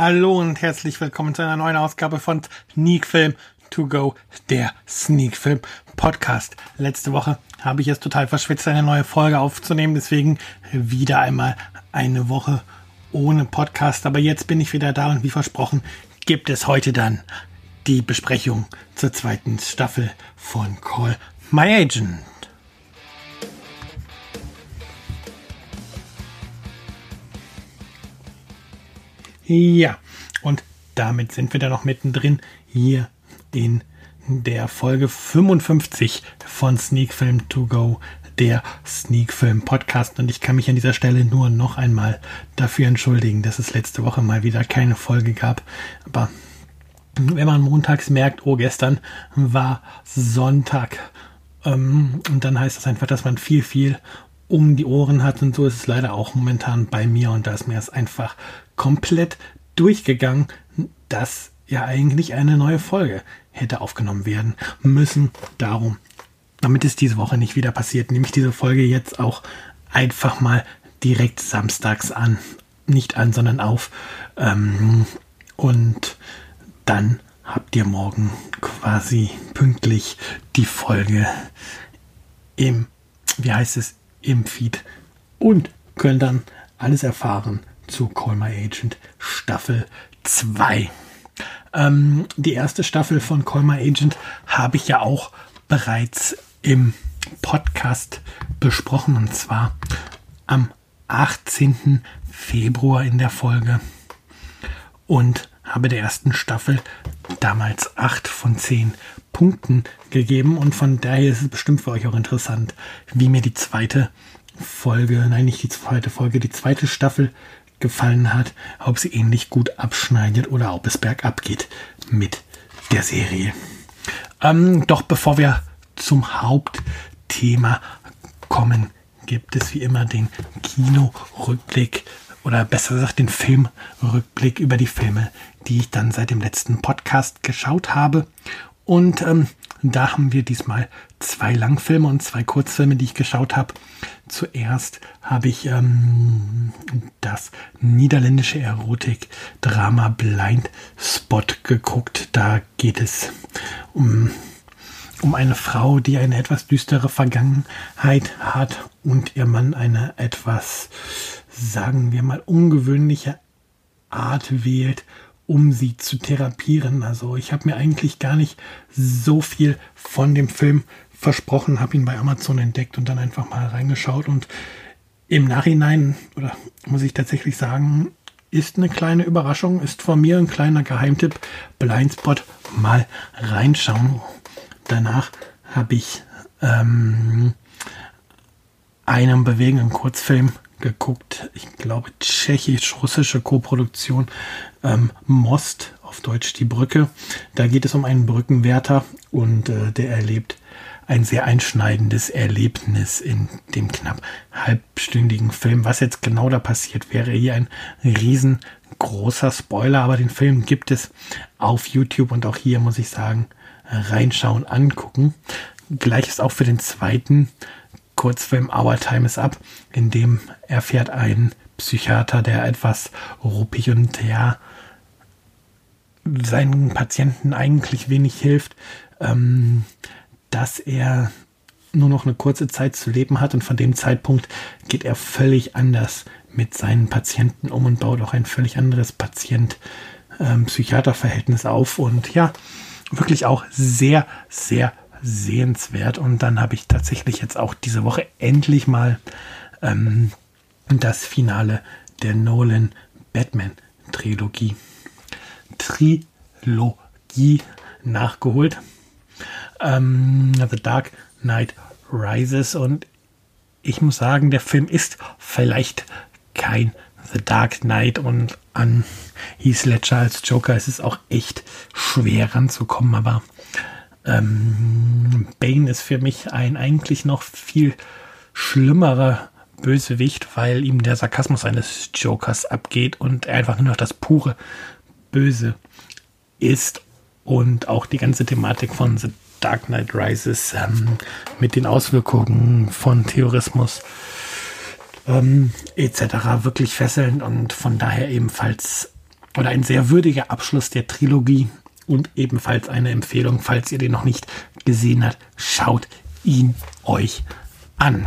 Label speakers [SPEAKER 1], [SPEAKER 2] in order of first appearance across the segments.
[SPEAKER 1] Hallo und herzlich willkommen zu einer neuen Ausgabe von Sneak Film to Go, der Sneak Film Podcast. Letzte Woche habe ich es total verschwitzt, eine neue Folge aufzunehmen, deswegen wieder einmal eine Woche ohne Podcast. Aber jetzt bin ich wieder da und wie versprochen gibt es heute dann die Besprechung zur zweiten Staffel von Call My Agent. Ja, und damit sind wir dann noch mittendrin hier in der Folge 55 von Sneak Film To Go, der Sneak Film Podcast. Und ich kann mich an dieser Stelle nur noch einmal dafür entschuldigen, dass es letzte Woche mal wieder keine Folge gab. Aber wenn man montags merkt, oh, gestern war Sonntag, ähm, und dann heißt das einfach, dass man viel, viel um die Ohren hat. Und so ist es leider auch momentan bei mir. Und da ist mir das einfach komplett durchgegangen, dass ja eigentlich eine neue Folge hätte aufgenommen werden müssen. Darum, damit es diese Woche nicht wieder passiert, nehme ich diese Folge jetzt auch einfach mal direkt samstags an. Nicht an, sondern auf. Ähm, und dann habt ihr morgen quasi pünktlich die Folge im, wie heißt es, im Feed und könnt dann alles erfahren zu Call My Agent Staffel 2. Ähm, die erste Staffel von Call My Agent habe ich ja auch bereits im Podcast besprochen und zwar am 18. Februar in der Folge und habe der ersten Staffel damals 8 von 10 Punkten gegeben und von daher ist es bestimmt für euch auch interessant, wie mir die zweite Folge, nein, nicht die zweite Folge, die zweite Staffel gefallen hat, ob sie ähnlich gut abschneidet oder ob es bergab geht mit der Serie. Ähm, doch bevor wir zum Hauptthema kommen, gibt es wie immer den Kinorückblick oder besser gesagt den Filmrückblick über die Filme, die ich dann seit dem letzten Podcast geschaut habe. Und ähm, da haben wir diesmal zwei Langfilme und zwei Kurzfilme, die ich geschaut habe. Zuerst habe ich ähm, das niederländische Erotik-Drama Blind Spot geguckt. Da geht es um, um eine Frau, die eine etwas düstere Vergangenheit hat und ihr Mann eine etwas, sagen wir mal, ungewöhnliche Art wählt, um sie zu therapieren. Also ich habe mir eigentlich gar nicht so viel von dem Film versprochen, habe ihn bei Amazon entdeckt und dann einfach mal reingeschaut und im Nachhinein, oder muss ich tatsächlich sagen, ist eine kleine Überraschung, ist von mir ein kleiner Geheimtipp. Blindspot mal reinschauen. Danach habe ich ähm, einen bewegenden Kurzfilm geguckt. Ich glaube, tschechisch-russische Koproduktion ähm, Most, auf Deutsch die Brücke. Da geht es um einen Brückenwärter und äh, der erlebt ein sehr einschneidendes Erlebnis in dem knapp halbstündigen Film. Was jetzt genau da passiert, wäre hier ein riesengroßer Spoiler, aber den Film gibt es auf YouTube und auch hier muss ich sagen, reinschauen, angucken. Gleiches auch für den zweiten Kurzfilm Our Time is Up, in dem erfährt ein Psychiater, der etwas ruppig und ja seinen Patienten eigentlich wenig hilft, ähm, dass er nur noch eine kurze Zeit zu leben hat und von dem Zeitpunkt geht er völlig anders mit seinen Patienten um und baut auch ein völlig anderes Patient-Psychiater-Verhältnis ähm, auf und ja, wirklich auch sehr, sehr sehenswert. Und dann habe ich tatsächlich jetzt auch diese Woche endlich mal ähm, das Finale der Nolan Batman Trilogie. Trilogie nachgeholt. Ähm, The Dark Knight Rises und ich muss sagen, der Film ist vielleicht kein The Dark Knight und an Heath Ledger als Joker ist es auch echt schwer ranzukommen, aber ähm, Bane ist für mich ein eigentlich noch viel schlimmerer Bösewicht, weil ihm der Sarkasmus eines Jokers abgeht und er einfach nur noch das pure Böse ist und auch die ganze Thematik von The Dark Knight Rises ähm, mit den Auswirkungen von Terrorismus ähm, etc. wirklich fesselnd und von daher ebenfalls oder ein sehr würdiger Abschluss der Trilogie und ebenfalls eine Empfehlung, falls ihr den noch nicht gesehen habt, schaut ihn euch an.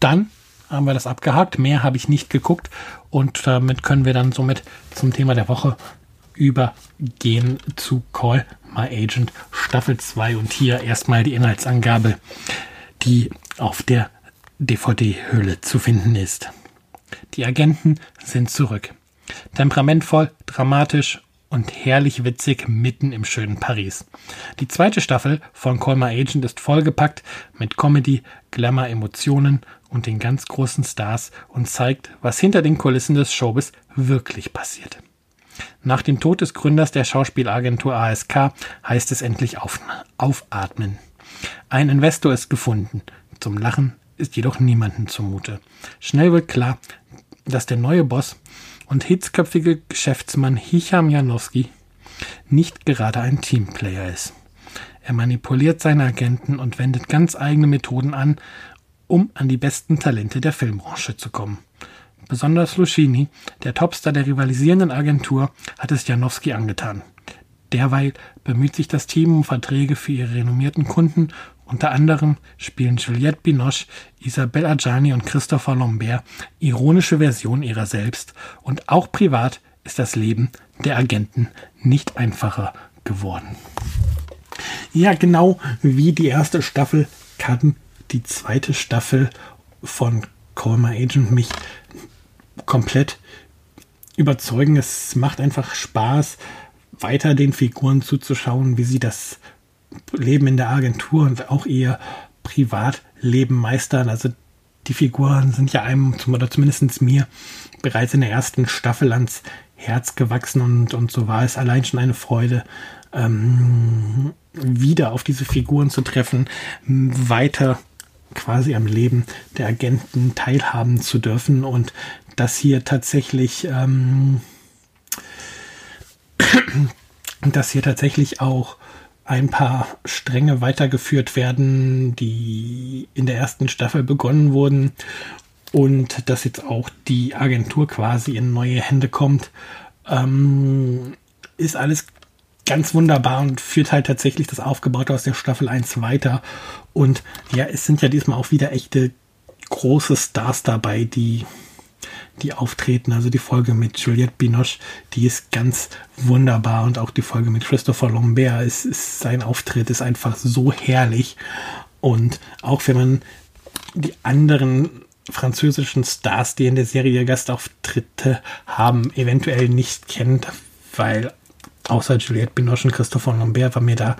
[SPEAKER 1] Dann haben wir das abgehakt. Mehr habe ich nicht geguckt und damit können wir dann somit zum Thema der Woche übergehen zu Call My Agent Staffel 2 und hier erstmal die Inhaltsangabe, die auf der DVD-Hülle zu finden ist. Die Agenten sind zurück. Temperamentvoll, dramatisch und herrlich witzig mitten im schönen Paris. Die zweite Staffel von Call My Agent ist vollgepackt mit Comedy, Glamour, Emotionen und den ganz großen Stars und zeigt, was hinter den Kulissen des Showbiz wirklich passiert. Nach dem Tod des Gründers der Schauspielagentur ASK heißt es endlich auf, aufatmen. Ein Investor ist gefunden. Zum Lachen ist jedoch niemanden zumute. Schnell wird klar, dass der neue Boss und hitzköpfige Geschäftsmann Hicham Janowski nicht gerade ein Teamplayer ist. Er manipuliert seine Agenten und wendet ganz eigene Methoden an, um an die besten Talente der Filmbranche zu kommen. Besonders Luschini, der Topstar der rivalisierenden Agentur, hat es Janowski angetan. Derweil bemüht sich das Team um Verträge für ihre renommierten Kunden. Unter anderem spielen Juliette Binoche, Isabelle Adjani und Christopher Lambert ironische Versionen ihrer selbst. Und auch privat ist das Leben der Agenten nicht einfacher geworden. Ja, genau wie die erste Staffel kann die zweite Staffel von Call My Agent mich komplett überzeugen. Es macht einfach Spaß, weiter den Figuren zuzuschauen, wie sie das Leben in der Agentur und auch ihr Privatleben meistern. Also die Figuren sind ja einem, oder zumindest mir, bereits in der ersten Staffel ans Herz gewachsen und, und so war es allein schon eine Freude, ähm, wieder auf diese Figuren zu treffen, weiter quasi am Leben der Agenten teilhaben zu dürfen und dass hier tatsächlich, ähm, dass hier tatsächlich auch ein paar Stränge weitergeführt werden, die in der ersten Staffel begonnen wurden und dass jetzt auch die Agentur quasi in neue Hände kommt, ähm, ist alles ganz wunderbar und führt halt tatsächlich das Aufgebaute aus der Staffel 1 weiter. Und ja, es sind ja diesmal auch wieder echte große Stars dabei, die die auftreten. Also die Folge mit Juliette Binoche, die ist ganz wunderbar und auch die Folge mit Christopher Lambert ist, ist sein Auftritt ist einfach so herrlich. Und auch wenn man die anderen französischen Stars, die in der Serie Gastauftritte haben, eventuell nicht kennt, weil außer Juliette Binoche und Christopher Lambert war mir da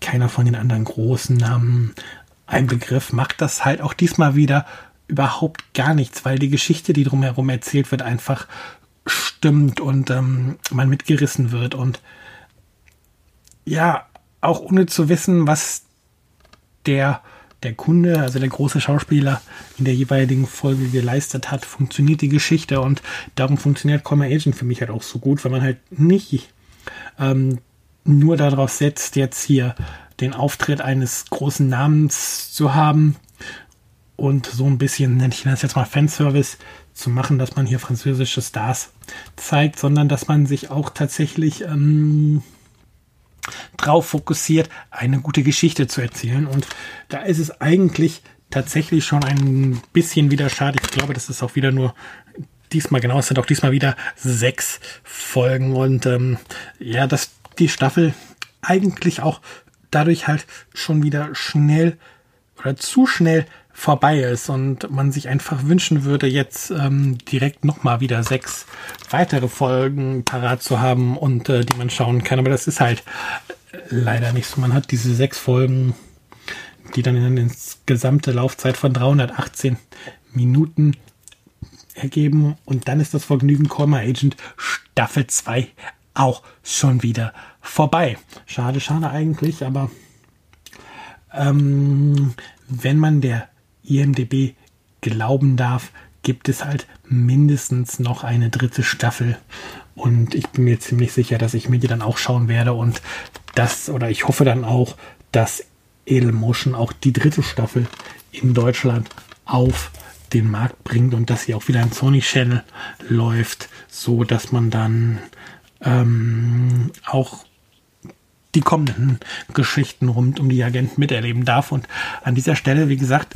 [SPEAKER 1] keiner von den anderen großen Namen ein Begriff, macht das halt auch diesmal wieder überhaupt gar nichts, weil die Geschichte, die drumherum erzählt wird, einfach stimmt und ähm, man mitgerissen wird. Und ja, auch ohne zu wissen, was der, der Kunde, also der große Schauspieler in der jeweiligen Folge geleistet hat, funktioniert die Geschichte. Und darum funktioniert Comma Agent für mich halt auch so gut, weil man halt nicht ähm, nur darauf setzt, jetzt hier den Auftritt eines großen Namens zu haben, und so ein bisschen, nenne ich das jetzt mal Fanservice zu machen, dass man hier französische Stars zeigt, sondern dass man sich auch tatsächlich ähm, drauf fokussiert, eine gute Geschichte zu erzählen. Und da ist es eigentlich tatsächlich schon ein bisschen wieder schade. Ich glaube, das ist auch wieder nur diesmal genau, es sind auch diesmal wieder sechs Folgen und ähm, ja, dass die Staffel eigentlich auch dadurch halt schon wieder schnell oder zu schnell vorbei ist und man sich einfach wünschen würde, jetzt ähm, direkt nochmal wieder sechs weitere Folgen parat zu haben und äh, die man schauen kann. Aber das ist halt äh, leider nicht so. Man hat diese sechs Folgen, die dann in die gesamte Laufzeit von 318 Minuten ergeben und dann ist das Vergnügen Call Agent Staffel 2 auch schon wieder vorbei. Schade, schade eigentlich, aber ähm, wenn man der IMDB glauben darf, gibt es halt mindestens noch eine dritte Staffel. Und ich bin mir ziemlich sicher, dass ich mir die dann auch schauen werde. Und das, oder ich hoffe dann auch, dass Edelmotion auch die dritte Staffel in Deutschland auf den Markt bringt und dass sie auch wieder im Sony Channel läuft, so dass man dann ähm, auch die kommenden Geschichten rund um die Agenten miterleben darf. Und an dieser Stelle, wie gesagt,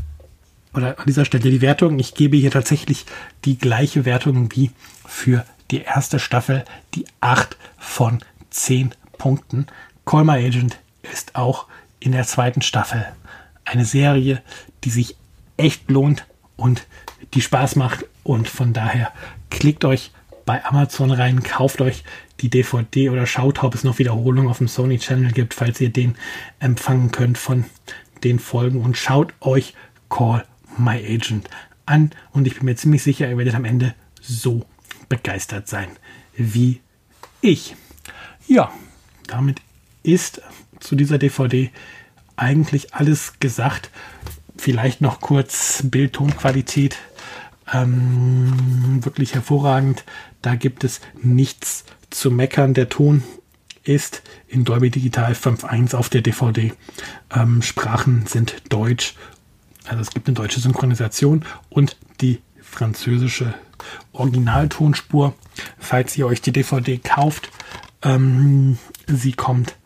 [SPEAKER 1] oder an dieser Stelle die Wertung. Ich gebe hier tatsächlich die gleiche Wertung wie für die erste Staffel, die 8 von 10 Punkten. Call My Agent ist auch in der zweiten Staffel eine Serie, die sich echt lohnt und die Spaß macht. Und von daher klickt euch bei Amazon rein, kauft euch die DVD oder schaut, ob es noch Wiederholungen auf dem Sony Channel gibt, falls ihr den empfangen könnt von den Folgen und schaut euch Call My Agent an und ich bin mir ziemlich sicher, ihr werdet am Ende so begeistert sein wie ich. Ja, damit ist zu dieser DVD eigentlich alles gesagt. Vielleicht noch kurz Bild-Ton-Qualität. Ähm, wirklich hervorragend. Da gibt es nichts zu meckern. Der Ton ist in Dolby Digital 5.1 auf der DVD. Ähm, Sprachen sind Deutsch also es gibt eine deutsche Synchronisation und die französische Originaltonspur. Falls ihr euch die DVD kauft, ähm, sie kommt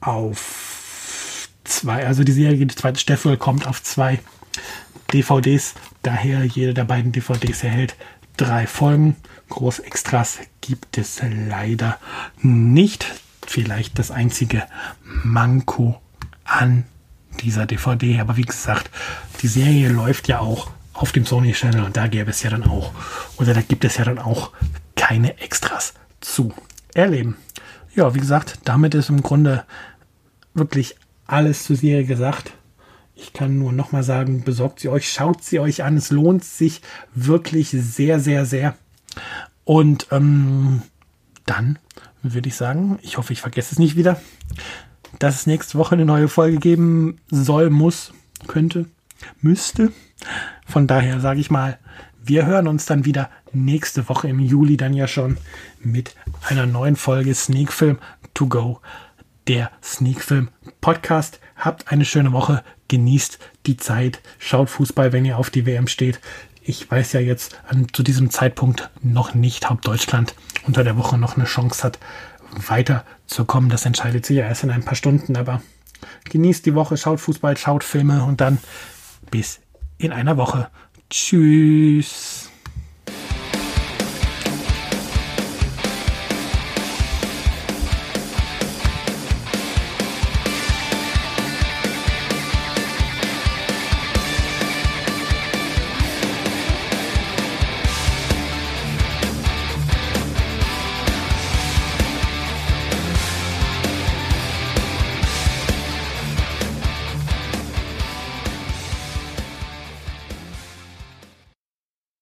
[SPEAKER 1] auf zwei, also die Serie, die zweite Staffel kommt auf zwei DVDs. Daher jede der beiden DVDs erhält drei Folgen. Großextras gibt es leider nicht. Vielleicht das einzige Manko an dieser DVD. Aber wie gesagt, die Serie läuft ja auch auf dem Sony Channel und da gäbe es ja dann auch, oder da gibt es ja dann auch keine Extras zu erleben. Ja, wie gesagt, damit ist im Grunde wirklich alles zur Serie gesagt. Ich kann nur nochmal sagen, besorgt sie euch, schaut sie euch an. Es lohnt sich wirklich sehr, sehr, sehr. Und ähm, dann würde ich sagen, ich hoffe, ich vergesse es nicht wieder dass es nächste Woche eine neue Folge geben soll, muss, könnte, müsste. Von daher sage ich mal, wir hören uns dann wieder nächste Woche im Juli dann ja schon mit einer neuen Folge Sneak Film to go, der Sneak Film Podcast. Habt eine schöne Woche, genießt die Zeit, schaut Fußball, wenn ihr auf die WM steht. Ich weiß ja jetzt an, zu diesem Zeitpunkt noch nicht, ob Deutschland unter der Woche noch eine Chance hat, weiterzukommen. Das entscheidet sich ja erst in ein paar Stunden, aber genießt die Woche, schaut Fußball, schaut Filme und dann bis in einer Woche. Tschüss.